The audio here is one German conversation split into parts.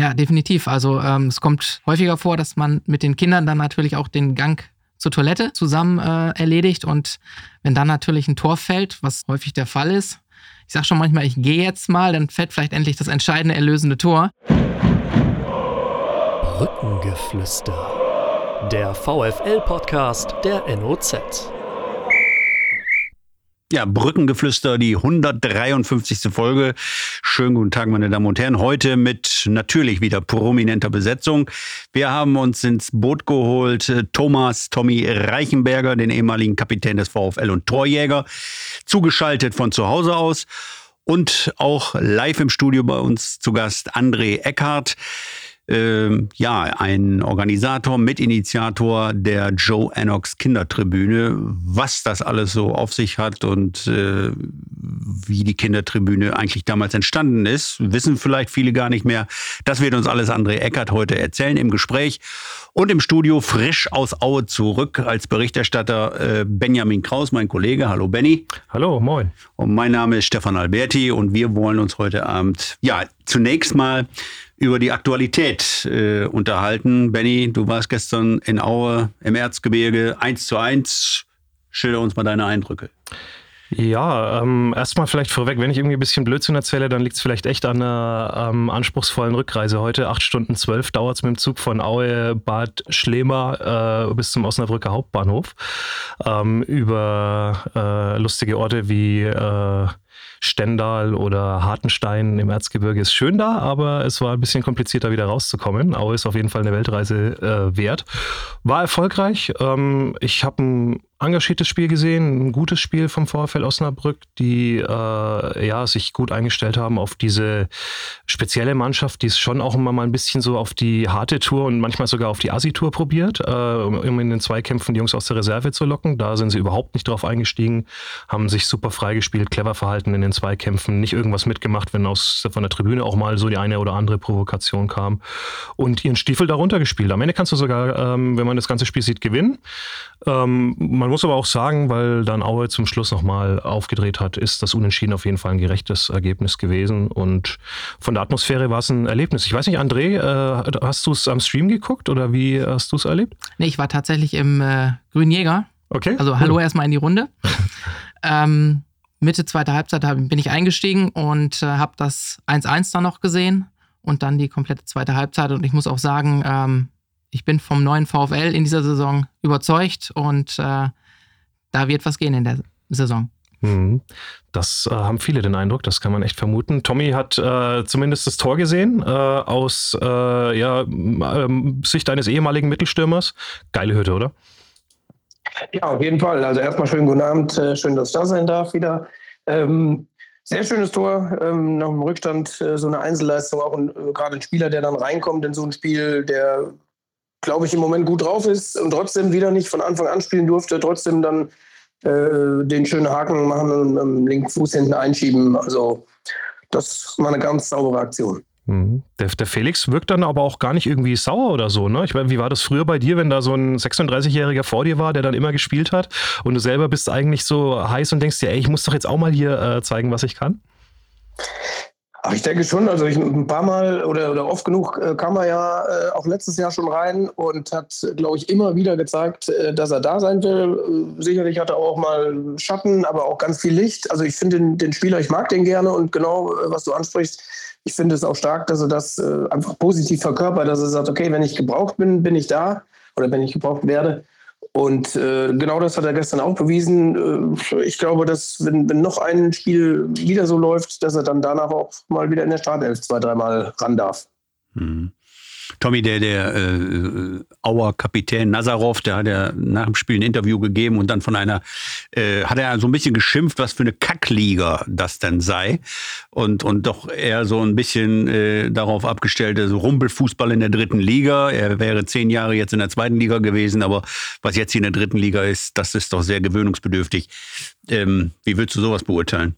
Ja, definitiv. Also ähm, es kommt häufiger vor, dass man mit den Kindern dann natürlich auch den Gang zur Toilette zusammen äh, erledigt. Und wenn dann natürlich ein Tor fällt, was häufig der Fall ist, ich sage schon manchmal, ich gehe jetzt mal, dann fällt vielleicht endlich das entscheidende erlösende Tor. Brückengeflüster. Der VFL-Podcast der NOZ. Ja, Brückengeflüster, die 153. Folge. Schönen guten Tag, meine Damen und Herren. Heute mit natürlich wieder prominenter Besetzung. Wir haben uns ins Boot geholt äh, Thomas Tommy Reichenberger, den ehemaligen Kapitän des VfL und Torjäger, zugeschaltet von zu Hause aus. Und auch live im Studio bei uns zu Gast André Eckhardt äh, ja, ein Organisator, Mitinitiator der Joe Annox Kindertribüne. Was das alles so auf sich hat und äh, wie die Kindertribüne eigentlich damals entstanden ist, wissen vielleicht viele gar nicht mehr. Das wird uns alles André Eckert heute erzählen im Gespräch. Und im Studio frisch aus Aue zurück als Berichterstatter äh, Benjamin Kraus, mein Kollege. Hallo Benny. Hallo, moin. Und mein Name ist Stefan Alberti und wir wollen uns heute Abend, ja, zunächst mal über die Aktualität äh, unterhalten. Benny, du warst gestern in Aue im Erzgebirge 1 zu 1. Schilder uns mal deine Eindrücke. Ja, ähm, erstmal vielleicht vorweg, wenn ich irgendwie ein bisschen Blödsinn erzähle, dann liegt es vielleicht echt an einer ähm, anspruchsvollen Rückreise. Heute acht Stunden zwölf dauert es mit dem Zug von Aue, Bad Schlema äh, bis zum Osnabrücker Hauptbahnhof ähm, über äh, lustige Orte wie äh, Stendal oder Hartenstein im Erzgebirge ist schön da, aber es war ein bisschen komplizierter wieder rauszukommen. Aue ist auf jeden Fall eine Weltreise äh, wert. War erfolgreich. Ähm, ich habe ein engagiertes Spiel gesehen, ein gutes Spiel vom VfL Osnabrück, die äh, ja sich gut eingestellt haben auf diese spezielle Mannschaft, die es schon auch immer mal ein bisschen so auf die harte Tour und manchmal sogar auf die Asi-Tour probiert, äh, um in den Zweikämpfen die Jungs aus der Reserve zu locken. Da sind sie überhaupt nicht drauf eingestiegen, haben sich super freigespielt, clever verhalten in den Zweikämpfen, nicht irgendwas mitgemacht, wenn aus von der Tribüne auch mal so die eine oder andere Provokation kam und ihren Stiefel darunter gespielt. Am Ende kannst du sogar, ähm, wenn man das ganze Spiel sieht, gewinnen. Ähm, man muss aber auch sagen, weil dann Aue zum Schluss nochmal aufgedreht hat, ist das Unentschieden auf jeden Fall ein gerechtes Ergebnis gewesen. Und von der Atmosphäre war es ein Erlebnis. Ich weiß nicht, André, äh, hast du es am Stream geguckt oder wie hast du es erlebt? Nee, ich war tatsächlich im äh, Grünen Jäger. Okay. Also hallo erstmal in die Runde. ähm, Mitte zweiter Halbzeit bin ich eingestiegen und äh, habe das 1-1 dann noch gesehen und dann die komplette zweite Halbzeit. Und ich muss auch sagen, ähm, ich bin vom neuen VfL in dieser Saison überzeugt und äh, da wird was gehen in der Saison. Mhm. Das äh, haben viele den Eindruck, das kann man echt vermuten. Tommy hat äh, zumindest das Tor gesehen äh, aus äh, ja, ähm, Sicht eines ehemaligen Mittelstürmers. Geile Hütte, oder? Ja, auf jeden Fall. Also erstmal schönen guten Abend, äh, schön, dass ich da sein darf wieder. Ähm, sehr schönes Tor, ähm, nach dem Rückstand äh, so eine Einzelleistung, auch gerade ein Spieler, der dann reinkommt in so ein Spiel, der glaube ich, im Moment gut drauf ist und trotzdem wieder nicht von Anfang an spielen durfte, trotzdem dann äh, den schönen Haken machen und am ähm, linken Fuß hinten einschieben. Also das war eine ganz saubere Aktion. Mhm. Der, der, Felix wirkt dann aber auch gar nicht irgendwie sauer oder so, ne? Ich meine, wie war das früher bei dir, wenn da so ein 36-Jähriger vor dir war, der dann immer gespielt hat und du selber bist eigentlich so heiß und denkst dir, ey, ich muss doch jetzt auch mal hier äh, zeigen, was ich kann? Aber ich denke schon, also ich, ein paar Mal oder, oder oft genug äh, kam er ja äh, auch letztes Jahr schon rein und hat, glaube ich, immer wieder gezeigt, äh, dass er da sein will. Äh, sicherlich hat er auch mal Schatten, aber auch ganz viel Licht. Also ich finde den, den, Spieler, ich mag den gerne und genau, äh, was du ansprichst, ich finde es auch stark, dass er das äh, einfach positiv verkörpert, dass er sagt, okay, wenn ich gebraucht bin, bin ich da oder wenn ich gebraucht werde. Und äh, genau das hat er gestern auch bewiesen. Äh, ich glaube, dass wenn, wenn noch ein Spiel wieder so läuft, dass er dann danach auch mal wieder in der Startelf zwei, dreimal ran darf. Mhm. Tommy, der, der äh, Auer Kapitän Nazarov, der hat ja nach dem Spiel ein Interview gegeben und dann von einer, äh, hat er so ein bisschen geschimpft, was für eine Kackliga das denn sei. Und, und doch eher so ein bisschen äh, darauf abgestellt, also Rumpelfußball in der dritten Liga. Er wäre zehn Jahre jetzt in der zweiten Liga gewesen, aber was jetzt hier in der dritten Liga ist, das ist doch sehr gewöhnungsbedürftig. Ähm, wie würdest du sowas beurteilen?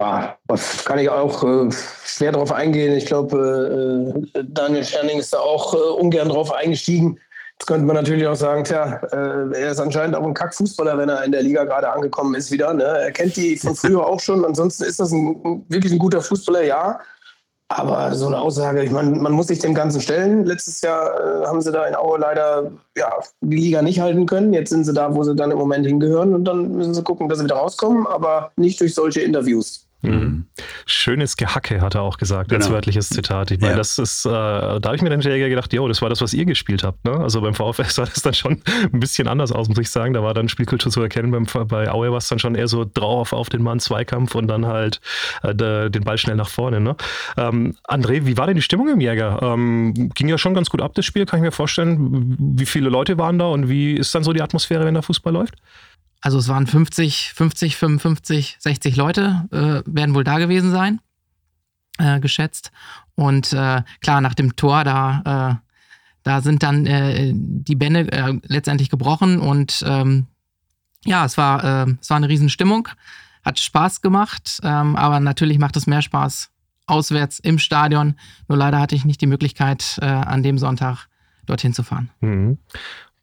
Ja, was kann ich auch äh, schwer darauf eingehen. Ich glaube, äh, Daniel Scherning ist da auch äh, ungern drauf eingestiegen. Jetzt könnte man natürlich auch sagen, tja, äh, er ist anscheinend auch ein Kackfußballer, wenn er in der Liga gerade angekommen ist wieder. Ne? Er kennt die von früher auch schon. Ansonsten ist das ein, wirklich ein guter Fußballer, ja. Aber so eine Aussage, ich meine, man muss sich dem Ganzen stellen. Letztes Jahr äh, haben sie da in Aue leider ja, die Liga nicht halten können. Jetzt sind sie da, wo sie dann im Moment hingehören und dann müssen sie gucken, dass sie wieder rauskommen, aber nicht durch solche Interviews. Mhm. Schönes Gehacke, hat er auch gesagt, genau. als wörtliches Zitat. Ich meine, ja. das ist, äh, da habe ich mir dann gedacht, jo, das war das, was ihr gespielt habt. Ne? Also beim VfL sah das dann schon ein bisschen anders aus, muss ich sagen. Da war dann Spielkultur zu erkennen. Beim, bei Aue war es dann schon eher so drauf auf den Mann, Zweikampf und dann halt äh, den Ball schnell nach vorne. Ne? Ähm, André, wie war denn die Stimmung im Jäger? Ähm, ging ja schon ganz gut ab, das Spiel, kann ich mir vorstellen. Wie viele Leute waren da und wie ist dann so die Atmosphäre, wenn da Fußball läuft? Also es waren 50, 50, 55, 60 Leute, äh, werden wohl da gewesen sein, äh, geschätzt. Und äh, klar, nach dem Tor, da, äh, da sind dann äh, die Bände äh, letztendlich gebrochen und ähm, ja, es war, es war eine Riesenstimmung, hat Spaß gemacht, ähm, aber natürlich macht es mehr Spaß auswärts im Stadion. Nur leider hatte ich nicht die Möglichkeit, an dem Sonntag dorthin zu fahren. Mhm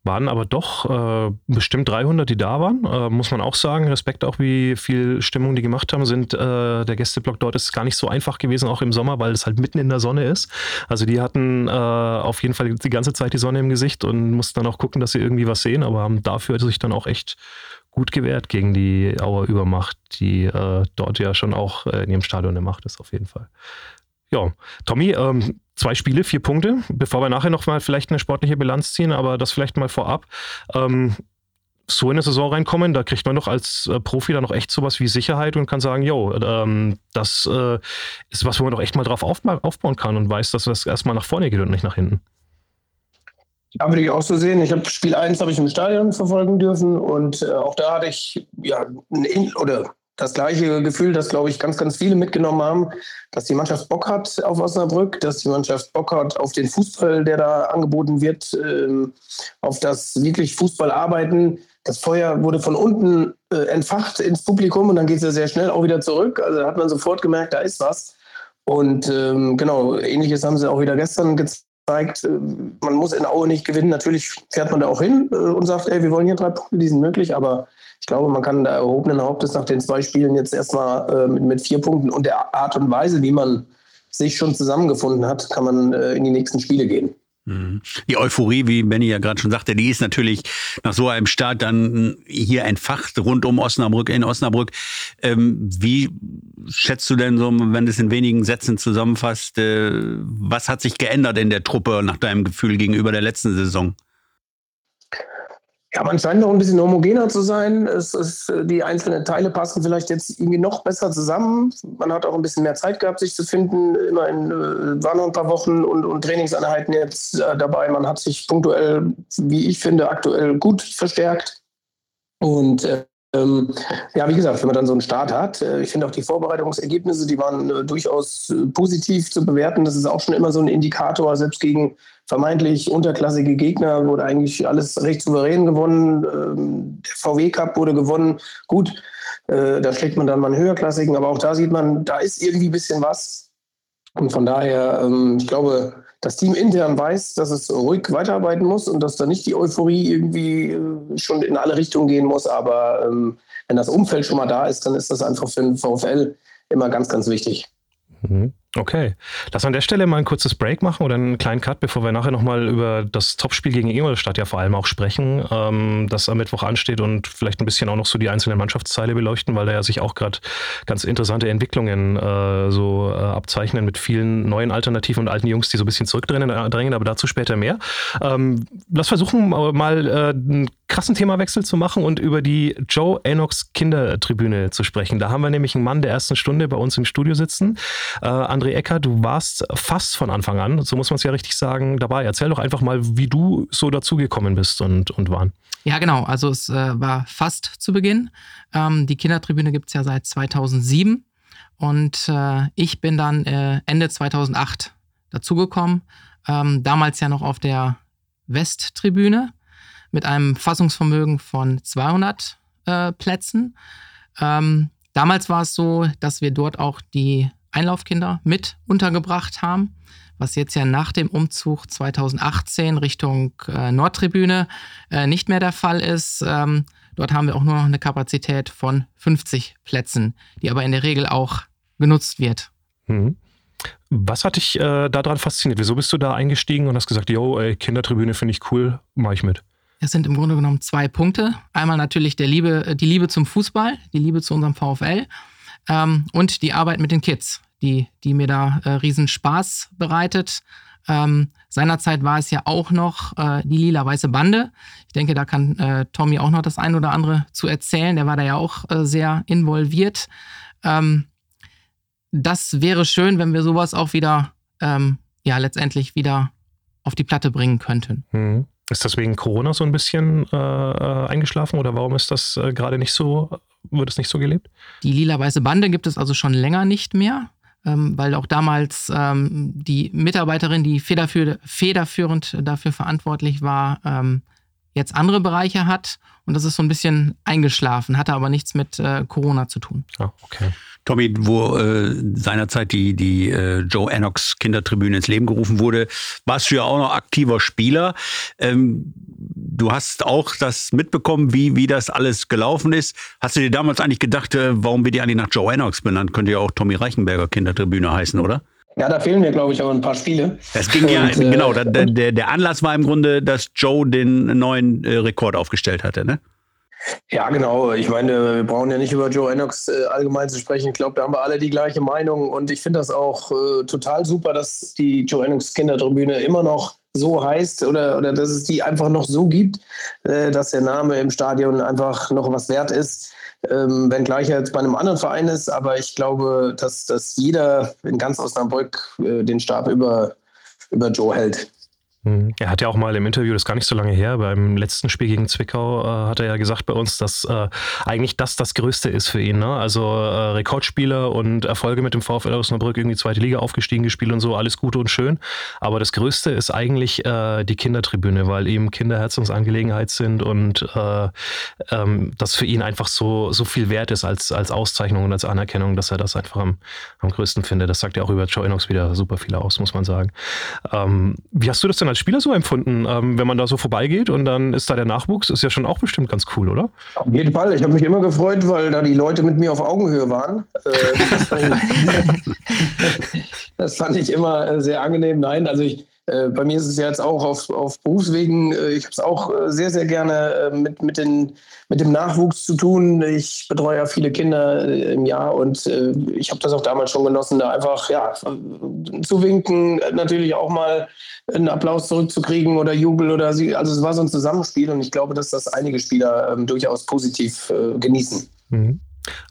waren aber doch äh, bestimmt 300, die da waren. Äh, muss man auch sagen. Respekt auch, wie viel Stimmung die gemacht haben. Sind äh, der Gästeblock dort ist gar nicht so einfach gewesen, auch im Sommer, weil es halt mitten in der Sonne ist. Also die hatten äh, auf jeden Fall die ganze Zeit die Sonne im Gesicht und mussten dann auch gucken, dass sie irgendwie was sehen, aber haben dafür sich dann auch echt gut gewehrt gegen die Auer Übermacht, die äh, dort ja schon auch äh, in ihrem Stadion eine Macht ist, auf jeden Fall. Ja, Tommy, ähm, zwei Spiele, vier Punkte. Bevor wir nachher nochmal vielleicht eine sportliche Bilanz ziehen, aber das vielleicht mal vorab. Ähm, so in eine Saison reinkommen, da kriegt man doch als äh, Profi dann noch echt sowas wie Sicherheit und kann sagen, jo, ähm, das äh, ist was, wo man doch echt mal drauf aufbauen kann und weiß, dass das erstmal nach vorne geht und nicht nach hinten. Ja, würde ich auch so sehen. Ich habe Spiel 1 habe ich im Stadion verfolgen dürfen und äh, auch da hatte ich ja oder das gleiche Gefühl, das, glaube ich, ganz, ganz viele mitgenommen haben, dass die Mannschaft Bock hat auf Osnabrück, dass die Mannschaft Bock hat auf den Fußball, der da angeboten wird, ähm, auf das wirklich Fußballarbeiten. Das Feuer wurde von unten äh, entfacht ins Publikum und dann geht es ja sehr schnell auch wieder zurück. Also da hat man sofort gemerkt, da ist was. Und ähm, genau, ähnliches haben sie auch wieder gestern gezeigt. Man muss in Aue nicht gewinnen. Natürlich fährt man da auch hin äh, und sagt, ey, wir wollen hier drei Punkte, die sind möglich, aber ich glaube, man kann da erhobenen Hauptes nach den zwei Spielen jetzt erstmal äh, mit, mit vier Punkten und der Art und Weise, wie man sich schon zusammengefunden hat, kann man äh, in die nächsten Spiele gehen. Mhm. Die Euphorie, wie Benny ja gerade schon sagte, die ist natürlich nach so einem Start dann hier entfacht rund um Osnabrück in Osnabrück. Ähm, wie schätzt du denn so, wenn du es in wenigen Sätzen zusammenfasst, äh, was hat sich geändert in der Truppe nach deinem Gefühl gegenüber der letzten Saison? Ja, man scheint noch ein bisschen homogener zu sein. Es ist, die einzelnen Teile passen vielleicht jetzt irgendwie noch besser zusammen. Man hat auch ein bisschen mehr Zeit gehabt, sich zu finden. Immerhin äh, waren noch ein paar Wochen und, und Trainingseinheiten jetzt äh, dabei. Man hat sich punktuell, wie ich finde, aktuell gut verstärkt. Und äh, ähm, ja, wie gesagt, wenn man dann so einen Start hat, äh, ich finde auch die Vorbereitungsergebnisse, die waren äh, durchaus äh, positiv zu bewerten. Das ist auch schon immer so ein Indikator, selbst gegen vermeintlich unterklassige Gegner wurde eigentlich alles recht souverän gewonnen. Ähm, der VW Cup wurde gewonnen. Gut, da schlägt man dann mal einen höherklassigen, aber auch da sieht man, da ist irgendwie ein bisschen was. Und von daher, ähm, ich glaube, das Team intern weiß, dass es ruhig weiterarbeiten muss und dass da nicht die Euphorie irgendwie äh, schon in alle Richtungen gehen muss. Aber ähm, wenn das Umfeld schon mal da ist, dann ist das einfach für den VfL immer ganz, ganz wichtig. Mhm. Okay. Lass an der Stelle mal ein kurzes Break machen oder einen kleinen Cut, bevor wir nachher nochmal über das Topspiel gegen Ingolstadt ja vor allem auch sprechen, ähm, das am Mittwoch ansteht und vielleicht ein bisschen auch noch so die einzelnen Mannschaftsteile beleuchten, weil da ja sich auch gerade ganz interessante Entwicklungen äh, so äh, abzeichnen mit vielen neuen Alternativen und alten Jungs, die so ein bisschen zurückdrängen, äh, aber dazu später mehr. Ähm, lass versuchen mal äh, krassen Themawechsel zu machen und über die Joe Enox Kindertribüne zu sprechen. Da haben wir nämlich einen Mann der ersten Stunde bei uns im Studio sitzen. Äh, André Ecker, du warst fast von Anfang an, so muss man es ja richtig sagen, dabei. Erzähl doch einfach mal, wie du so dazugekommen bist und, und waren. Ja, genau. Also es äh, war fast zu Beginn. Ähm, die Kindertribüne gibt es ja seit 2007 und äh, ich bin dann äh, Ende 2008 dazugekommen. Ähm, damals ja noch auf der Westtribüne mit einem Fassungsvermögen von 200 äh, Plätzen. Ähm, damals war es so, dass wir dort auch die Einlaufkinder mit untergebracht haben, was jetzt ja nach dem Umzug 2018 Richtung äh, Nordtribüne äh, nicht mehr der Fall ist. Ähm, dort haben wir auch nur noch eine Kapazität von 50 Plätzen, die aber in der Regel auch genutzt wird. Mhm. Was hat dich äh, daran fasziniert? Wieso bist du da eingestiegen und hast gesagt, yo, ey, Kindertribüne finde ich cool, mache ich mit? Es sind im Grunde genommen zwei Punkte. Einmal natürlich der Liebe, die Liebe zum Fußball, die Liebe zu unserem VfL ähm, und die Arbeit mit den Kids, die, die mir da äh, riesen Spaß bereitet. Ähm, seinerzeit war es ja auch noch äh, die lila-weiße Bande. Ich denke, da kann äh, Tommy auch noch das ein oder andere zu erzählen. Der war da ja auch äh, sehr involviert. Ähm, das wäre schön, wenn wir sowas auch wieder, ähm, ja, letztendlich wieder auf die Platte bringen könnten. Mhm. Ist das wegen Corona so ein bisschen äh, äh eingeschlafen oder warum ist das äh, gerade nicht so, wird es nicht so gelebt? Die lila-weiße Bande gibt es also schon länger nicht mehr ähm, weil auch damals ähm, die Mitarbeiterin, die federführ federführend dafür verantwortlich war, ähm, jetzt andere Bereiche hat. Und das ist so ein bisschen eingeschlafen, hatte aber nichts mit äh, Corona zu tun. Ah, okay. Tommy, wo äh, seinerzeit die, die äh, Joe Ennox Kindertribüne ins Leben gerufen wurde, warst du ja auch noch aktiver Spieler. Ähm, du hast auch das mitbekommen, wie, wie das alles gelaufen ist. Hast du dir damals eigentlich gedacht, äh, warum wird die eigentlich nach Joe Ennox benannt? Könnte ja auch Tommy Reichenberger Kindertribüne heißen, oder? Ja, da fehlen mir, glaube ich, auch ein paar Spiele. Es ging ja, und, genau, der, der, der Anlass war im Grunde, dass Joe den neuen äh, Rekord aufgestellt hatte, ne? Ja, genau. Ich meine, wir brauchen ja nicht über Joe Ennox äh, allgemein zu sprechen. Ich glaube, da haben wir alle die gleiche Meinung. Und ich finde das auch äh, total super, dass die Joe Ennox Kindertribüne immer noch so heißt oder, oder dass es die einfach noch so gibt, äh, dass der Name im Stadion einfach noch was wert ist. Ähm, wenngleich er jetzt bei einem anderen Verein ist. Aber ich glaube, dass, dass jeder in ganz Osnabrück äh, den Stab über, über Joe hält. Mhm. Er hat ja auch mal im Interview, das ist gar nicht so lange her, beim letzten Spiel gegen Zwickau, äh, hat er ja gesagt bei uns, dass äh, eigentlich das das Größte ist für ihn. Ne? Also äh, Rekordspieler und Erfolge mit dem VfL Osnabrück, irgendwie zweite Liga aufgestiegen, gespielt und so, alles Gute und schön. Aber das Größte ist eigentlich äh, die Kindertribüne, weil ihm Kinder Herzensangelegenheit sind und äh, ähm, das für ihn einfach so, so viel wert ist als, als Auszeichnung und als Anerkennung, dass er das einfach am, am größten findet. Das sagt ja auch über Joe Enox wieder super viel aus, muss man sagen. Ähm, wie hast du das denn als Spieler so empfunden, ähm, wenn man da so vorbeigeht und dann ist da der Nachwuchs? Ist ja schon auch bestimmt ganz cool, oder? Auf jeden Fall. Ich habe mich immer gefreut, weil da die Leute mit mir auf Augenhöhe waren. Äh, das, fand ich, das, fand ich, immer sehr angenehm. Nein, also ich, äh, bei mir ist es ja jetzt auch auf, auf Berufswegen, äh, ich habe es auch äh, sehr, sehr gerne mit, mit, den, mit dem Nachwuchs zu tun. Ich betreue ja viele Kinder im Jahr und ich habe das auch damals schon genossen, da einfach ja, zu winken, natürlich auch mal einen Applaus zurückzukriegen oder Jubel oder sie. Also es war so ein Zusammenspiel und ich glaube, dass das einige Spieler ähm, durchaus positiv äh, genießen. Mhm.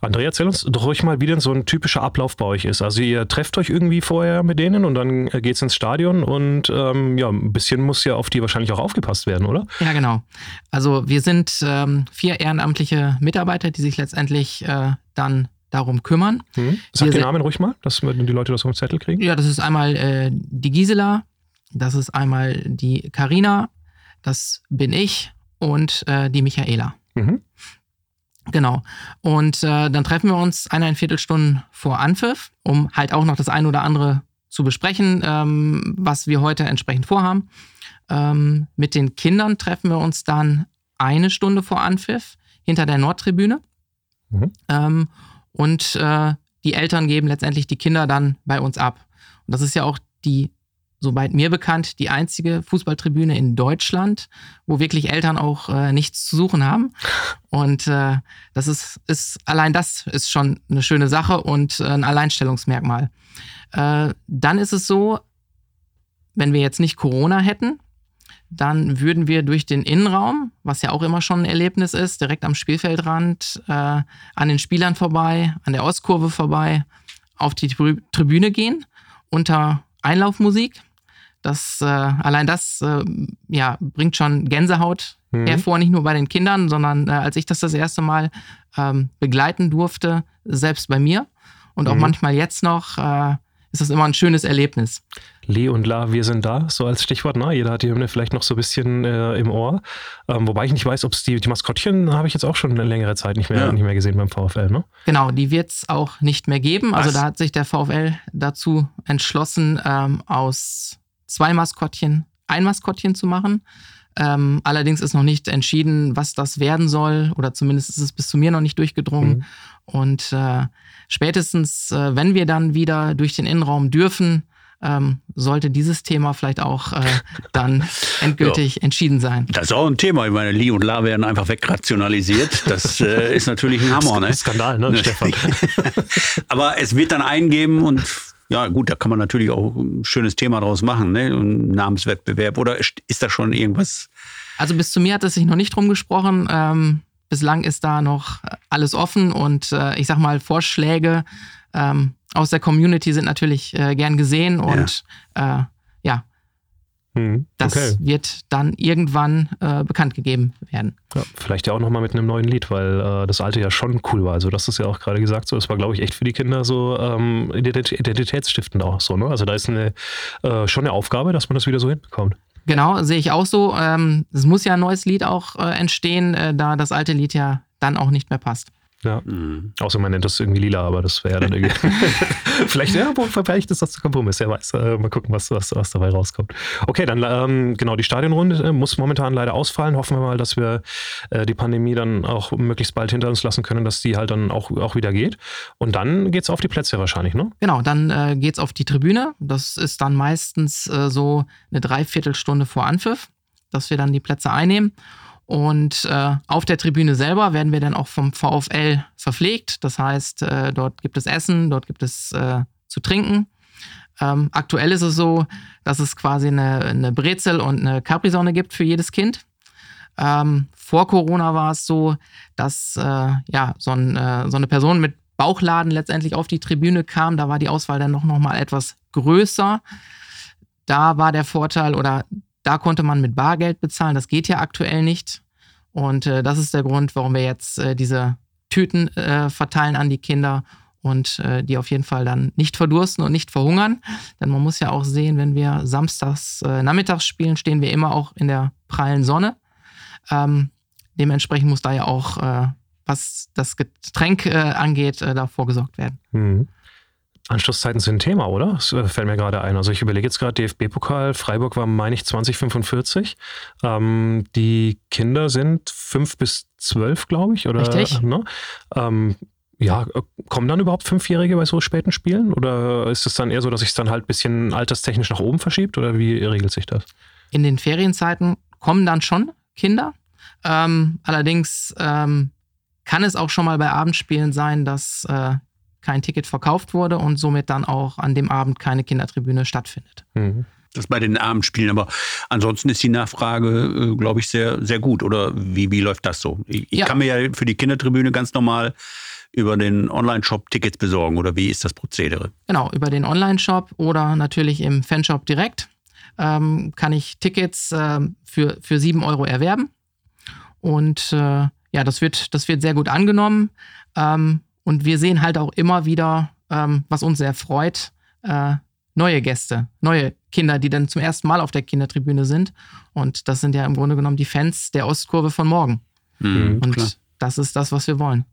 Andrea, erzähl uns doch ruhig mal, wie denn so ein typischer Ablauf bei euch ist. Also ihr trefft euch irgendwie vorher mit denen und dann äh, geht's ins Stadion und ähm, ja, ein bisschen muss ja auf die wahrscheinlich auch aufgepasst werden, oder? Ja, genau. Also wir sind ähm, vier ehrenamtliche Mitarbeiter, die sich letztendlich äh, dann darum kümmern. Mhm. Sag den Namen ruhig mal, dass die Leute das auf den Zettel kriegen. Ja, das ist einmal äh, die Gisela, das ist einmal die Karina, das bin ich und äh, die Michaela. Mhm. Genau. Und äh, dann treffen wir uns eineinviertel Stunden vor Anpfiff, um halt auch noch das eine oder andere zu besprechen, ähm, was wir heute entsprechend vorhaben. Ähm, mit den Kindern treffen wir uns dann eine Stunde vor Anpfiff hinter der Nordtribüne. Mhm. Ähm, und äh, die Eltern geben letztendlich die Kinder dann bei uns ab. Und das ist ja auch die soweit mir bekannt, die einzige Fußballtribüne in Deutschland, wo wirklich Eltern auch äh, nichts zu suchen haben. Und äh, das ist, ist, allein das ist schon eine schöne Sache und äh, ein Alleinstellungsmerkmal. Äh, dann ist es so, wenn wir jetzt nicht Corona hätten, dann würden wir durch den Innenraum, was ja auch immer schon ein Erlebnis ist, direkt am Spielfeldrand, äh, an den Spielern vorbei, an der Ostkurve vorbei, auf die Tribüne gehen, unter Einlaufmusik das, äh, allein das äh, ja, bringt schon Gänsehaut mhm. hervor, nicht nur bei den Kindern, sondern äh, als ich das das erste Mal ähm, begleiten durfte, selbst bei mir und auch mhm. manchmal jetzt noch, äh, ist das immer ein schönes Erlebnis. Le und La, wir sind da, so als Stichwort. Ne? Jeder hat die Hymne vielleicht noch so ein bisschen äh, im Ohr. Ähm, wobei ich nicht weiß, ob es die, die Maskottchen habe ich jetzt auch schon eine längere Zeit nicht mehr, ja. nicht mehr gesehen beim VfL. Ne? Genau, die wird es auch nicht mehr geben. Also Was? da hat sich der VfL dazu entschlossen, ähm, aus zwei Maskottchen ein Maskottchen zu machen. Ähm, allerdings ist noch nicht entschieden, was das werden soll, oder zumindest ist es bis zu mir noch nicht durchgedrungen. Mhm. Und äh, spätestens, äh, wenn wir dann wieder durch den Innenraum dürfen, ähm, sollte dieses Thema vielleicht auch äh, dann endgültig ja. entschieden sein. Das ist auch ein Thema. Ich meine, Li und La werden einfach wegrationalisiert. Das äh, ist natürlich ein Hammer. Ne? Skandal, ne, Stefan? Aber es wird dann eingeben und ja, gut, da kann man natürlich auch ein schönes Thema draus machen, ne? Ein Namenswettbewerb. Oder ist da schon irgendwas? Also bis zu mir hat es sich noch nicht drum gesprochen. Ähm, bislang ist da noch alles offen und äh, ich sag mal, Vorschläge ähm, aus der Community sind natürlich äh, gern gesehen und ja, äh, ja hm, das okay. wird dann irgendwann äh, bekannt gegeben werden. Ja, vielleicht ja auch nochmal mit einem neuen Lied, weil äh, das alte ja schon cool war. Also das ist ja auch gerade gesagt so. Das war, glaube ich, echt für die Kinder so ähm, identitätsstiftend auch so. Ne? Also da ist eine, äh, schon eine Aufgabe, dass man das wieder so hinbekommt. Genau, sehe ich auch so. Ähm, es muss ja ein neues Lied auch äh, entstehen, äh, da das alte Lied ja dann auch nicht mehr passt. Ja. Mhm. Außer man nennt das irgendwie lila, aber das wäre ja dann irgendwie. vielleicht, ja, vielleicht ist das der Kompromiss, wer weiß. Äh, mal gucken, was, was, was dabei rauskommt. Okay, dann ähm, genau, die Stadionrunde äh, muss momentan leider ausfallen. Hoffen wir mal, dass wir äh, die Pandemie dann auch möglichst bald hinter uns lassen können, dass die halt dann auch, auch wieder geht. Und dann geht es auf die Plätze wahrscheinlich, ne? Genau, dann äh, geht es auf die Tribüne. Das ist dann meistens äh, so eine Dreiviertelstunde vor Anpfiff, dass wir dann die Plätze einnehmen. Und äh, auf der Tribüne selber werden wir dann auch vom VfL verpflegt. Das heißt, äh, dort gibt es Essen, dort gibt es äh, zu trinken. Ähm, aktuell ist es so, dass es quasi eine, eine Brezel und eine Capri-Sonne gibt für jedes Kind. Ähm, vor Corona war es so, dass äh, ja, so, ein, äh, so, eine Person mit Bauchladen letztendlich auf die Tribüne kam. Da war die Auswahl dann noch, noch mal etwas größer. Da war der Vorteil oder da konnte man mit Bargeld bezahlen. Das geht ja aktuell nicht. Und äh, das ist der Grund, warum wir jetzt äh, diese Tüten äh, verteilen an die Kinder und äh, die auf jeden Fall dann nicht verdursten und nicht verhungern. Denn man muss ja auch sehen, wenn wir samstags äh, nachmittags spielen, stehen wir immer auch in der prallen Sonne. Ähm, dementsprechend muss da ja auch, äh, was das Getränk angeht, da vorgesorgt werden. Mhm. Anschlusszeiten sind ein Thema, oder? Das äh, fällt mir gerade ein. Also ich überlege jetzt gerade, DFB-Pokal, Freiburg war, meine ich, 2045. Ähm, die Kinder sind fünf bis zwölf, glaube ich, oder? Richtig. Ne? Ähm, ja, äh, kommen dann überhaupt Fünfjährige bei so späten Spielen? Oder ist es dann eher so, dass sich es dann halt ein bisschen alterstechnisch nach oben verschiebt? Oder wie regelt sich das? In den Ferienzeiten kommen dann schon Kinder. Ähm, allerdings ähm, kann es auch schon mal bei Abendspielen sein, dass äh, kein Ticket verkauft wurde und somit dann auch an dem Abend keine Kindertribüne stattfindet. Mhm. Das bei den Abendspielen, aber ansonsten ist die Nachfrage, äh, glaube ich, sehr, sehr gut. Oder wie, wie läuft das so? Ich, ich ja. kann mir ja für die Kindertribüne ganz normal über den Online-Shop Tickets besorgen oder wie ist das Prozedere? Genau, über den Online-Shop oder natürlich im Fanshop direkt ähm, kann ich Tickets äh, für, für 7 Euro erwerben. Und äh, ja, das wird, das wird sehr gut angenommen. Ähm, und wir sehen halt auch immer wieder, ähm, was uns sehr freut, äh, neue Gäste, neue Kinder, die dann zum ersten Mal auf der Kindertribüne sind. Und das sind ja im Grunde genommen die Fans der Ostkurve von morgen. Mhm, und klar. das ist das, was wir wollen.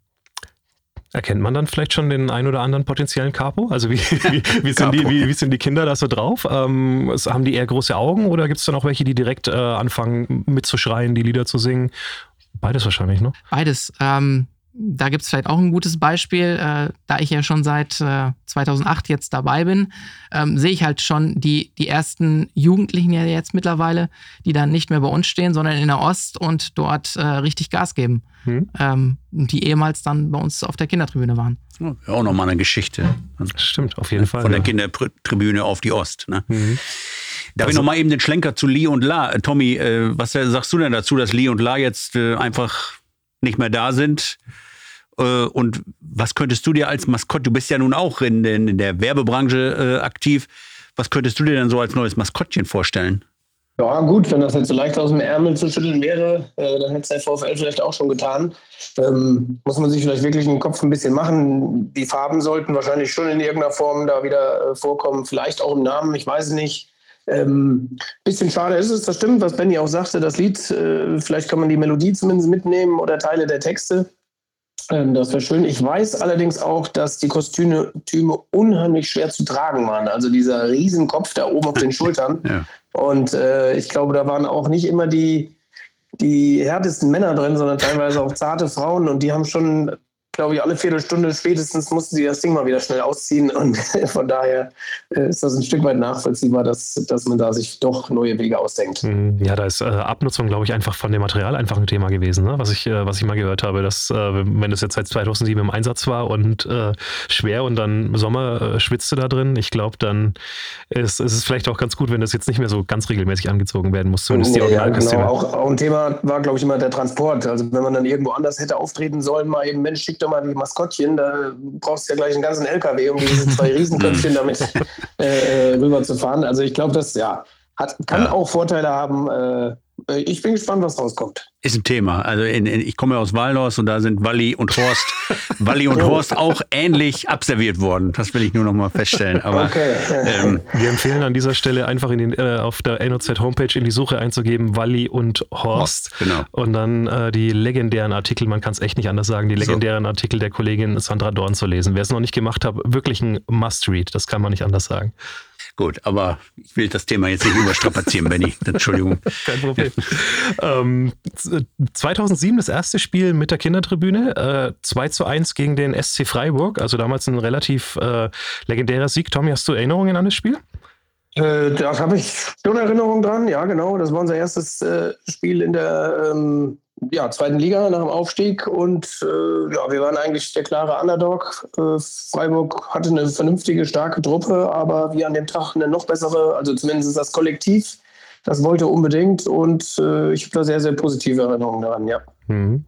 Erkennt man dann vielleicht schon den ein oder anderen potenziellen Capo? Also wie, wie, wie, sind, die, wie, wie sind die Kinder da so drauf? Ähm, haben die eher große Augen oder gibt es dann auch welche, die direkt äh, anfangen mitzuschreien, die Lieder zu singen? Beides wahrscheinlich, ne? Beides. Ähm, da gibt es vielleicht auch ein gutes Beispiel. Äh, da ich ja schon seit äh, 2008 jetzt dabei bin, ähm, sehe ich halt schon die, die ersten Jugendlichen ja jetzt mittlerweile, die dann nicht mehr bei uns stehen, sondern in der Ost und dort äh, richtig Gas geben. Mhm. Ähm, die ehemals dann bei uns auf der Kindertribüne waren. Ja, auch nochmal eine Geschichte. Stimmt, auf jeden Fall. Von der Kindertribüne auf die Ost. Ne? Mhm. Darf also, ich nochmal eben den Schlenker zu Lee und La? Tommy, äh, was sagst du denn dazu, dass Lee und La jetzt äh, einfach nicht mehr da sind? Äh, und was könntest du dir als Maskott, du bist ja nun auch in, in, in der Werbebranche äh, aktiv, was könntest du dir denn so als neues Maskottchen vorstellen? Ja, gut, wenn das jetzt so leicht aus dem Ärmel zu schütteln wäre, äh, dann hätte es der VfL vielleicht auch schon getan. Ähm, muss man sich vielleicht wirklich den Kopf ein bisschen machen. Die Farben sollten wahrscheinlich schon in irgendeiner Form da wieder äh, vorkommen, vielleicht auch im Namen, ich weiß es nicht. Ähm, bisschen schade ist es, das stimmt, was Benny auch sagte, das Lied, äh, vielleicht kann man die Melodie zumindest mitnehmen oder Teile der Texte. Ähm, das wäre schön. Ich weiß allerdings auch, dass die Kostüme unheimlich schwer zu tragen waren. Also dieser Riesenkopf da oben auf den Schultern. Ja. Und äh, ich glaube, da waren auch nicht immer die, die härtesten Männer drin, sondern teilweise auch zarte Frauen. Und die haben schon glaube ich, alle Viertelstunde spätestens mussten sie das Ding mal wieder schnell ausziehen. Und von daher äh, ist das ein Stück weit nachvollziehbar, dass, dass man da sich doch neue Wege ausdenkt. Mhm. Ja, da ist äh, Abnutzung, glaube ich, einfach von dem Material einfach ein Thema gewesen, ne? was, ich, äh, was ich mal gehört habe, dass äh, wenn es jetzt seit 2007 im Einsatz war und äh, schwer und dann im Sommer äh, schwitzte da drin, ich glaube, dann ist, ist, es vielleicht auch ganz gut, wenn das jetzt nicht mehr so ganz regelmäßig angezogen werden muss. Zumindest die ja, genau. Auch, auch ein Thema war, glaube ich, immer der Transport. Also wenn man dann irgendwo anders hätte auftreten sollen, mal eben, Mensch, schickt mal die Maskottchen, da brauchst du ja gleich einen ganzen LKW, um diese zwei Riesenköpfchen damit äh, rüber zu fahren. Also ich glaube, das ja, hat, kann ja. auch Vorteile haben. Äh, ich bin gespannt, was rauskommt. Ist ein Thema. Also in, in, ich komme aus Wallos und da sind Walli und Horst, Walli und Horst auch ähnlich abserviert worden. Das will ich nur noch mal feststellen. Aber okay. ähm, wir empfehlen an dieser Stelle einfach in den, äh, auf der NOZ Homepage in die Suche einzugeben Walli und Horst. Horst genau. Und dann äh, die legendären Artikel, man kann es echt nicht anders sagen, die legendären so. Artikel der Kollegin Sandra Dorn zu lesen. Wer es noch nicht gemacht hat, wirklich ein Must-Read. Das kann man nicht anders sagen. Gut, aber ich will das Thema jetzt nicht überstrapazieren, Benny. Entschuldigung. Kein Problem. Ähm, 2007 das erste Spiel mit der Kindertribüne. Äh, 2 zu 1 gegen den SC Freiburg. Also damals ein relativ äh, legendärer Sieg. Tommy, hast du Erinnerungen an das Spiel? Äh, da habe ich schon Erinnerungen dran. Ja, genau. Das war unser erstes äh, Spiel in der ähm, ja, zweiten Liga nach dem Aufstieg und äh, ja, wir waren eigentlich der klare Underdog. Äh, Freiburg hatte eine vernünftige, starke Truppe, aber wir an dem Tag eine noch bessere, also zumindest das Kollektiv, das wollte unbedingt und äh, ich habe da sehr, sehr positive Erinnerungen daran, ja. Mhm.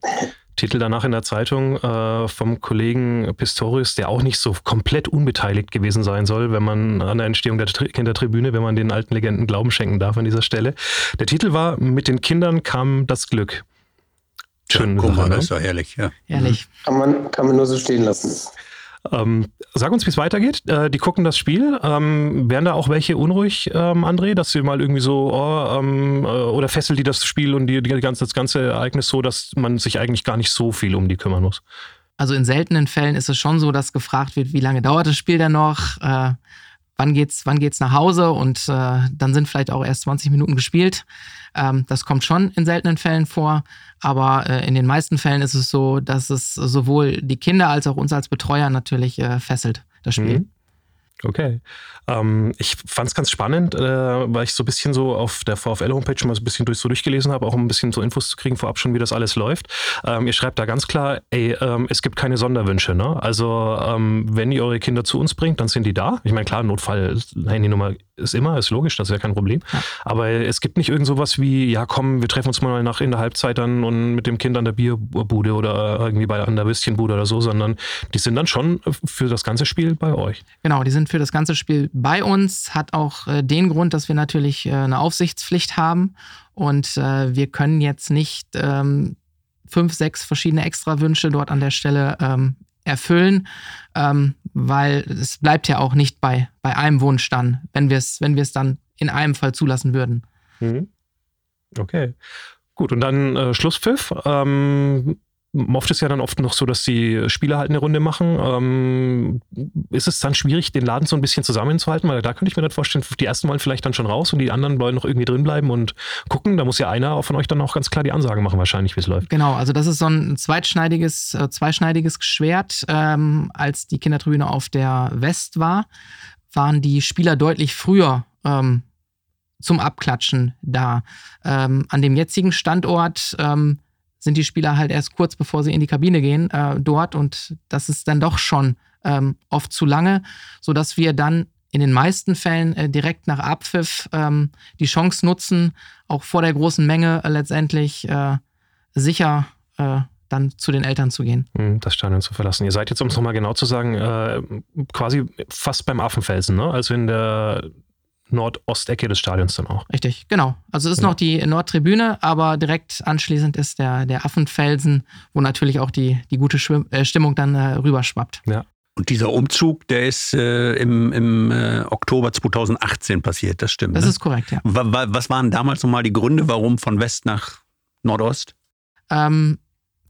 Titel danach in der Zeitung äh, vom Kollegen Pistorius, der auch nicht so komplett unbeteiligt gewesen sein soll, wenn man an der Entstehung der Kindertribüne, wenn man den alten Legenden Glauben schenken darf an dieser Stelle. Der Titel war Mit den Kindern kam das Glück. Schön. Ja, guck mal, das ist doch herrlich. Ja. Herrlich. Kann man, kann man nur so stehen lassen. Ähm, sag uns, wie es weitergeht. Äh, die gucken das Spiel. Ähm, werden da auch welche unruhig, ähm, André, dass sie mal irgendwie so, oh, ähm, äh, oder fesselt die das Spiel und die, die ganze, das ganze Ereignis so, dass man sich eigentlich gar nicht so viel um die kümmern muss? Also in seltenen Fällen ist es schon so, dass gefragt wird, wie lange dauert das Spiel denn noch? Äh, wann geht's, wann geht's nach Hause? Und äh, dann sind vielleicht auch erst 20 Minuten gespielt. Ähm, das kommt schon in seltenen Fällen vor, aber äh, in den meisten Fällen ist es so, dass es sowohl die Kinder als auch uns als Betreuer natürlich äh, fesselt, das Spiel. Mhm. Okay. Ähm, ich fand es ganz spannend, äh, weil ich so ein bisschen so auf der VfL-Homepage mal so ein bisschen durch, so durchgelesen habe, auch um ein bisschen so Infos zu kriegen vorab schon, wie das alles läuft. Ähm, ihr schreibt da ganz klar, ey, ähm, es gibt keine Sonderwünsche. Ne? Also ähm, wenn ihr eure Kinder zu uns bringt, dann sind die da. Ich meine, klar, Notfall, Handynummer ist immer, ist logisch, das ist ja kein Problem. Ja. Aber es gibt nicht irgend sowas wie, ja komm, wir treffen uns mal nach in der Halbzeit dann und mit dem Kind an der Bierbude oder irgendwie bei an der Würstchenbude oder so, sondern die sind dann schon für das ganze Spiel bei euch. Genau, die sind für das ganze Spiel bei uns. Hat auch äh, den Grund, dass wir natürlich äh, eine Aufsichtspflicht haben und äh, wir können jetzt nicht ähm, fünf, sechs verschiedene Extrawünsche dort an der Stelle ähm, erfüllen, ähm, weil es bleibt ja auch nicht bei, bei einem Wunsch dann, wenn wir es wenn dann in einem Fall zulassen würden. Mhm. Okay. Gut, und dann äh, Schlusspfiff. Ähm, Oft ist ja dann oft noch so, dass die Spieler halt eine Runde machen. Ähm, ist es dann schwierig, den Laden so ein bisschen zusammenzuhalten? Weil da könnte ich mir dann vorstellen, die ersten wollen vielleicht dann schon raus und die anderen wollen noch irgendwie drin bleiben und gucken. Da muss ja einer von euch dann auch ganz klar die Ansage machen, wahrscheinlich, wie es läuft. Genau, also das ist so ein zweitschneidiges, äh, zweischneidiges Schwert. Ähm, als die Kindertribüne auf der West war, waren die Spieler deutlich früher ähm, zum Abklatschen da. Ähm, an dem jetzigen Standort ähm, sind die Spieler halt erst kurz bevor sie in die Kabine gehen äh, dort und das ist dann doch schon ähm, oft zu lange, sodass wir dann in den meisten Fällen äh, direkt nach Abpfiff ähm, die Chance nutzen, auch vor der großen Menge äh, letztendlich äh, sicher äh, dann zu den Eltern zu gehen. Hm, das Stadion zu verlassen. Ihr seid jetzt, um es nochmal genau zu sagen, äh, quasi fast beim Affenfelsen, ne? Also in der Nordostecke des Stadions dann auch. Richtig, genau. Also es ist ja. noch die Nordtribüne, aber direkt anschließend ist der, der Affenfelsen, wo natürlich auch die, die gute Schwimm äh, Stimmung dann äh, rüberschwappt. Ja. Und dieser Umzug, der ist äh, im, im äh, Oktober 2018 passiert, das stimmt. Das ne? ist korrekt, ja. Was waren damals nochmal die Gründe, warum von West nach Nordost? Ähm,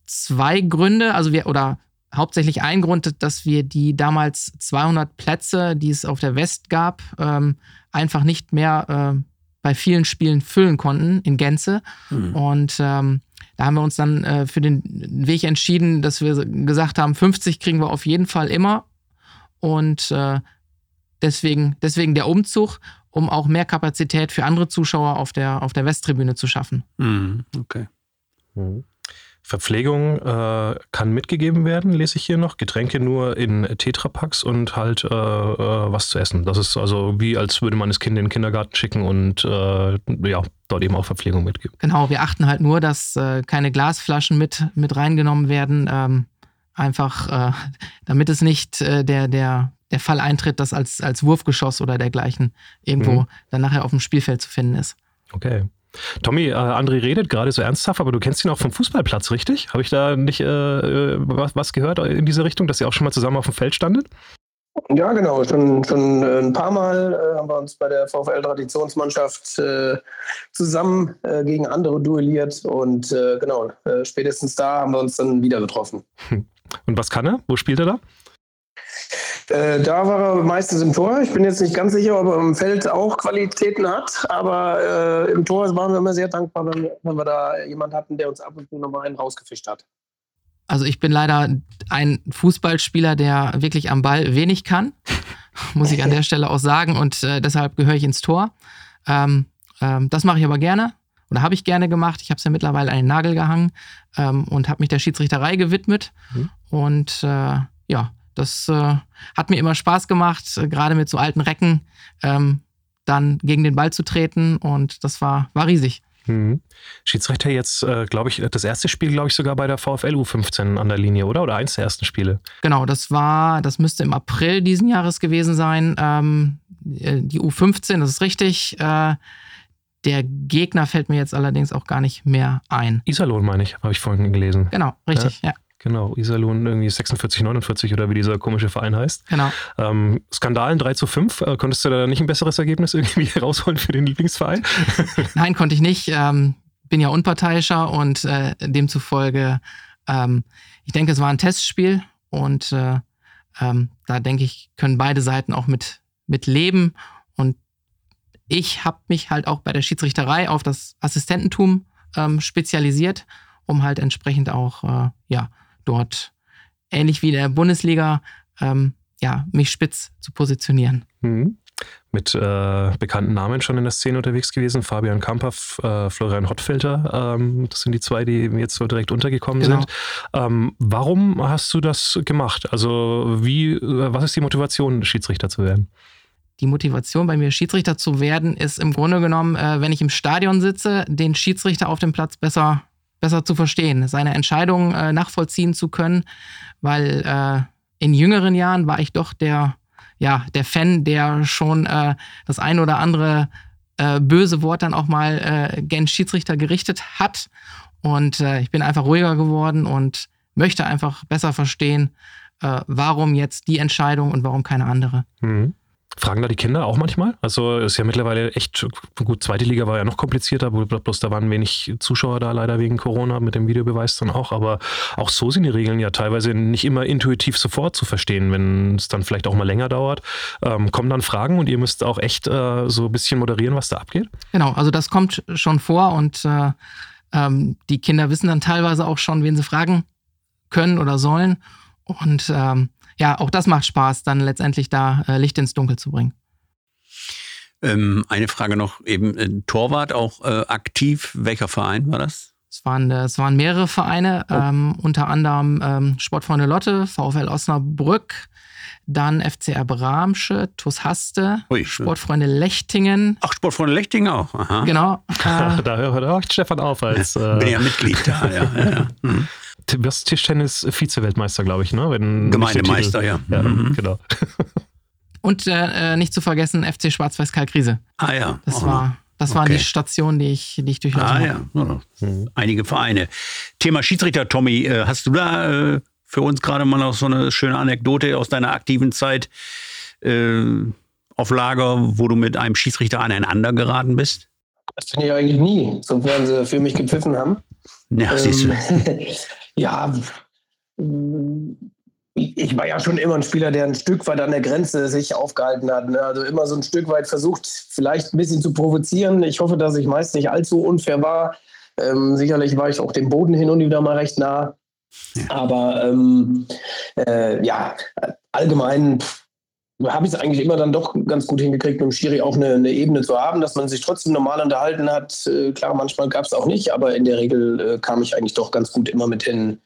zwei Gründe, also wir, oder hauptsächlich ein Grund, dass wir die damals 200 Plätze, die es auf der West gab, ähm, einfach nicht mehr äh, bei vielen Spielen füllen konnten in Gänze. Mhm. Und ähm, da haben wir uns dann äh, für den Weg entschieden, dass wir gesagt haben, 50 kriegen wir auf jeden Fall immer. Und äh, deswegen, deswegen der Umzug, um auch mehr Kapazität für andere Zuschauer auf der, auf der Westtribüne zu schaffen. Mhm. Okay. Mhm. Verpflegung äh, kann mitgegeben werden, lese ich hier noch. Getränke nur in Tetrapacks und halt äh, äh, was zu essen. Das ist also wie, als würde man das Kind in den Kindergarten schicken und äh, ja, dort eben auch Verpflegung mitgeben. Genau, wir achten halt nur, dass äh, keine Glasflaschen mit, mit reingenommen werden. Ähm, einfach, damit es nicht der, der, der Fall eintritt, dass als, als Wurfgeschoss oder dergleichen irgendwo mhm. dann nachher auf dem Spielfeld zu finden ist. Okay. Tommy, äh, André redet gerade so ernsthaft, aber du kennst ihn auch vom Fußballplatz, richtig? Habe ich da nicht äh, äh was, was, gehört in diese Richtung, dass ihr auch schon mal zusammen auf dem Feld standet? Ja, genau. Schon, schon äh, ein paar Mal äh, haben wir uns bei der VfL-Traditionsmannschaft äh, zusammen äh, gegen andere duelliert und genau, spätestens da haben wir uns dann wieder getroffen. Und was kann er? Wo spielt er da? Äh, da war er meistens im Tor. Ich bin jetzt nicht ganz sicher, ob er im Feld auch Qualitäten hat, aber äh, im Tor waren wir immer sehr dankbar, wenn wir, wenn wir da jemanden hatten, der uns ab und zu nochmal einen rausgefischt hat. Also ich bin leider ein Fußballspieler, der wirklich am Ball wenig kann, muss ich an der Stelle auch sagen, und äh, deshalb gehöre ich ins Tor. Ähm, ähm, das mache ich aber gerne oder habe ich gerne gemacht. Ich habe es ja mittlerweile an den Nagel gehangen ähm, und habe mich der Schiedsrichterei gewidmet. Mhm. Und äh, ja, das äh, hat mir immer Spaß gemacht, äh, gerade mit so alten Recken ähm, dann gegen den Ball zu treten und das war, war riesig. Mhm. Schiedsrichter jetzt, äh, glaube ich, das erste Spiel, glaube ich, sogar bei der VfL U15 an der Linie, oder? Oder eins der ersten Spiele? Genau, das war, das müsste im April diesen Jahres gewesen sein. Ähm, äh, die U15, das ist richtig. Äh, der Gegner fällt mir jetzt allerdings auch gar nicht mehr ein. Iserlohn, meine ich, habe ich vorhin gelesen. Genau, richtig, ja. ja. Genau, Iserlohn irgendwie 46, 49 oder wie dieser komische Verein heißt. Genau. Ähm, Skandalen 3 zu 5. Äh, konntest du da nicht ein besseres Ergebnis irgendwie herausholen für den Lieblingsverein? Nein, konnte ich nicht. Ähm, bin ja unparteiischer und äh, demzufolge, ähm, ich denke, es war ein Testspiel und äh, ähm, da denke ich, können beide Seiten auch mit, mit leben. Und ich habe mich halt auch bei der Schiedsrichterei auf das Assistententum ähm, spezialisiert, um halt entsprechend auch, äh, ja, dort ähnlich wie der Bundesliga ähm, ja, mich spitz zu positionieren. Mhm. Mit äh, bekannten Namen schon in der Szene unterwegs gewesen. Fabian Kamper, äh, Florian Hottfilter. Ähm, das sind die zwei, die jetzt so direkt untergekommen genau. sind. Ähm, warum hast du das gemacht? Also, wie, äh, was ist die Motivation, Schiedsrichter zu werden? Die Motivation bei mir, Schiedsrichter zu werden, ist im Grunde genommen, äh, wenn ich im Stadion sitze, den Schiedsrichter auf dem Platz besser besser zu verstehen, seine Entscheidungen äh, nachvollziehen zu können, weil äh, in jüngeren Jahren war ich doch der, ja, der Fan, der schon äh, das ein oder andere äh, böse Wort dann auch mal äh, gen Schiedsrichter gerichtet hat. Und äh, ich bin einfach ruhiger geworden und möchte einfach besser verstehen, warum jetzt die Entscheidung und warum keine andere. Mhm. Fragen da die Kinder auch manchmal? Also ist ja mittlerweile echt, gut, zweite Liga war ja noch komplizierter, bloß da waren wenig Zuschauer da leider wegen Corona, mit dem Videobeweis dann auch, aber auch so sind die Regeln ja teilweise nicht immer intuitiv sofort zu verstehen, wenn es dann vielleicht auch mal länger dauert. Ähm, kommen dann Fragen und ihr müsst auch echt äh, so ein bisschen moderieren, was da abgeht? Genau, also das kommt schon vor und äh, ähm, die Kinder wissen dann teilweise auch schon, wen sie fragen können oder sollen und ähm, ja, auch das macht Spaß, dann letztendlich da äh, Licht ins Dunkel zu bringen. Ähm, eine Frage noch eben, äh, Torwart auch äh, aktiv. Welcher Verein war das? Es waren, äh, es waren mehrere Vereine, oh. ähm, unter anderem ähm, Sportfreunde Lotte, VfL Osnabrück, dann FCR Bramsche, TuS Haste, Ui, Sportfreunde Lechtingen. Ach, Sportfreunde Lechtingen auch. Aha. Genau. Äh, da hört auch Stefan auf als. Äh, Bin ja Mitglied da, ja. ja, ja. Mhm wirst Tischtennis-Vize-Weltmeister, glaube ich, ne? Wenn Gemeindemeister, ja. ja mhm. Genau. Und äh, nicht zu vergessen FC Schwarz-Weiß Kalkriese. Ah ja. Das, oh. war, das okay. waren die Stationen, die ich, die ich durchlaufen ah, habe. Ja. Mhm. Einige Vereine. Thema Schiedsrichter, Tommy, äh, hast du da äh, für uns gerade mal noch so eine schöne Anekdote aus deiner aktiven Zeit äh, auf Lager, wo du mit einem Schiedsrichter aneinander geraten bist? Das finde ich eigentlich nie, sofern sie für mich gepfiffen haben. Ja, siehst du. Ja, ich war ja schon immer ein Spieler, der ein Stück weit an der Grenze sich aufgehalten hat. Ne? Also immer so ein Stück weit versucht, vielleicht ein bisschen zu provozieren. Ich hoffe, dass ich meist nicht allzu unfair war. Ähm, sicherlich war ich auch dem Boden hin und wieder mal recht nah. Ja. Aber ähm, äh, ja, allgemein habe ich es eigentlich immer dann doch ganz gut hingekriegt, mit dem Schiri auch eine, eine, Ebene zu haben, dass man sich trotzdem normal unterhalten hat. Äh, klar, manchmal gab es auch nicht, aber in der Regel äh, kam ich eigentlich doch ganz gut immer mit den,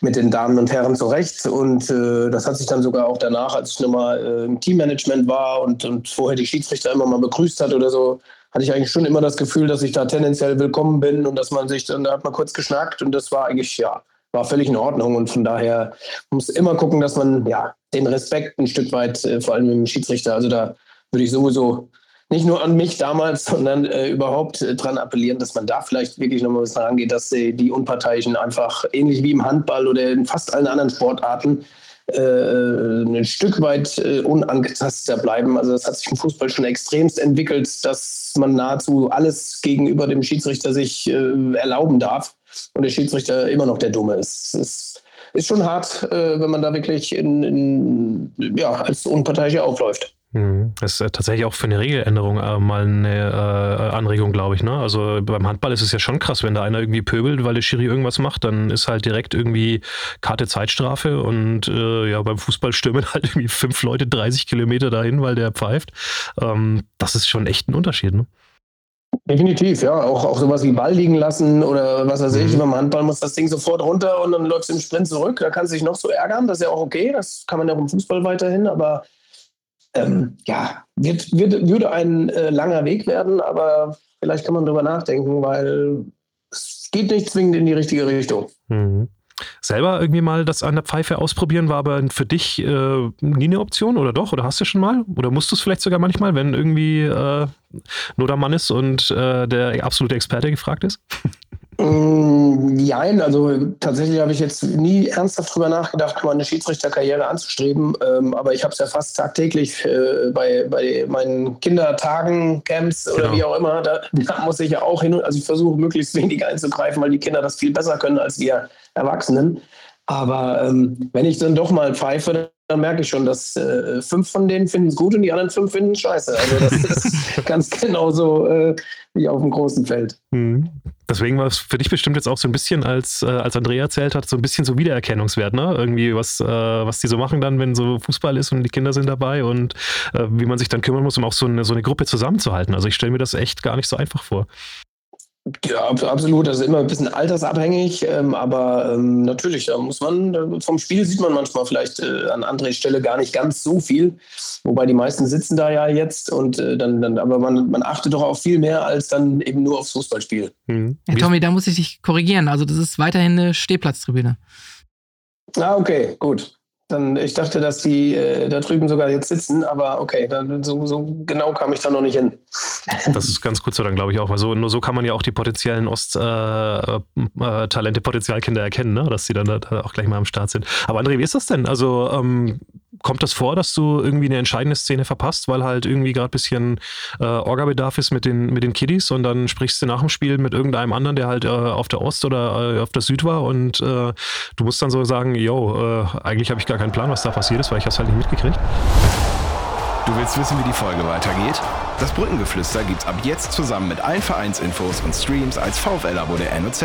mit den Damen und Herren zurecht. Und äh, das hat sich dann sogar auch danach, als ich nochmal äh, im Teammanagement war und, und vorher die Schiedsrichter immer mal begrüßt hat oder so, hatte ich eigentlich schon immer das Gefühl, dass ich da tendenziell willkommen bin und dass man sich dann, da hat man kurz geschnackt und das war eigentlich, ja, war völlig in Ordnung. Und von daher muss immer gucken, dass man ja den Respekt ein Stück weit, äh, vor allem dem Schiedsrichter, also da würde ich sowieso nicht nur an mich damals, sondern äh, überhaupt äh, dran appellieren, dass man da vielleicht wirklich nochmal was dran angeht, dass äh, die Unparteiischen einfach ähnlich wie im Handball oder in fast allen anderen Sportarten äh, ein Stück weit äh, unangetasteter bleiben. Also das hat sich im Fußball schon extremst entwickelt, dass man nahezu alles gegenüber dem Schiedsrichter sich äh, erlauben darf und der Schiedsrichter immer noch der Dumme ist. Es ist, ist schon hart, äh, wenn man da wirklich in, in, ja, als Unparteiischer aufläuft. Mhm. Das ist tatsächlich auch für eine Regeländerung äh, mal eine äh, Anregung, glaube ich. Ne? Also beim Handball ist es ja schon krass, wenn da einer irgendwie pöbelt, weil der Schiri irgendwas macht, dann ist halt direkt irgendwie Karte Zeitstrafe und äh, ja, beim Fußball stürmen halt irgendwie fünf Leute 30 Kilometer dahin, weil der pfeift. Ähm, das ist schon echt ein Unterschied. Ne? Definitiv, ja. Auch, auch sowas wie Ball liegen lassen oder was weiß ich. Mhm. Beim Handball muss das Ding sofort runter und dann läuft es im Sprint zurück. Da kann es sich noch so ärgern. Das ist ja auch okay. Das kann man ja auch im Fußball weiterhin. Aber ähm, ja, wird, wird, würde ein äh, langer Weg werden. Aber vielleicht kann man drüber nachdenken, weil es geht nicht zwingend in die richtige Richtung. Mhm. Selber irgendwie mal das an der Pfeife ausprobieren war aber für dich äh, nie eine Option oder doch? Oder hast du schon mal? Oder musst du es vielleicht sogar manchmal, wenn irgendwie äh, nur der Mann ist und äh, der absolute Experte gefragt ist? Nein, mm, also tatsächlich habe ich jetzt nie ernsthaft darüber nachgedacht, mal eine Schiedsrichterkarriere anzustreben. Ähm, aber ich habe es ja fast tagtäglich äh, bei, bei meinen Kindertagen, Camps oder genau. wie auch immer. Da, da, muss ich ja auch hin. Also ich versuche möglichst wenig einzugreifen, weil die Kinder das viel besser können als wir Erwachsenen. Aber ähm, wenn ich dann doch mal pfeife, dann merke ich schon, dass äh, fünf von denen finden es gut und die anderen fünf finden es scheiße. Also das ist ganz genauso äh, wie auf dem großen Feld. Mhm. Deswegen war es für dich bestimmt jetzt auch so ein bisschen, als, äh, als Andrea erzählt hat, so ein bisschen so Wiedererkennungswert, ne? Irgendwie, was, äh, was die so machen dann, wenn so Fußball ist und die Kinder sind dabei und äh, wie man sich dann kümmern muss, um auch so eine, so eine Gruppe zusammenzuhalten. Also ich stelle mir das echt gar nicht so einfach vor. Ja, absolut. Das ist immer ein bisschen altersabhängig, ähm, aber ähm, natürlich, da muss man, vom Spiel sieht man manchmal vielleicht äh, an anderer Stelle gar nicht ganz so viel. Wobei die meisten sitzen da ja jetzt und äh, dann, dann, aber man, man achtet doch auf viel mehr als dann eben nur aufs Fußballspiel. Mhm. Ja, Tommy, da muss ich dich korrigieren. Also, das ist weiterhin eine Stehplatztribüne. Ah, okay, gut. Dann, ich dachte, dass die äh, da drüben sogar jetzt sitzen, aber okay, dann, so, so, genau kam ich da noch nicht hin. Das ist ganz gut so dann, glaube ich auch, weil nur so kann man ja auch die potenziellen Ost-Talente, äh, äh, Potenzialkinder erkennen, ne? dass sie dann da, auch gleich mal am Start sind. Aber André, wie ist das denn? Also ähm, kommt das vor, dass du irgendwie eine entscheidende Szene verpasst, weil halt irgendwie gerade ein bisschen äh, Orga-Bedarf ist mit den, mit den Kiddies und dann sprichst du nach dem Spiel mit irgendeinem anderen, der halt äh, auf der Ost oder äh, auf der Süd war und äh, du musst dann so sagen, yo, äh, eigentlich habe ich gar keinen Plan, was da passiert ist, weil ich das halt nicht mitgekriegt. Du willst wissen, wie die Folge weitergeht? Das Brückengeflüster gibt's ab jetzt zusammen mit allen Vereinsinfos und Streams als VfL-Abo der NOZ.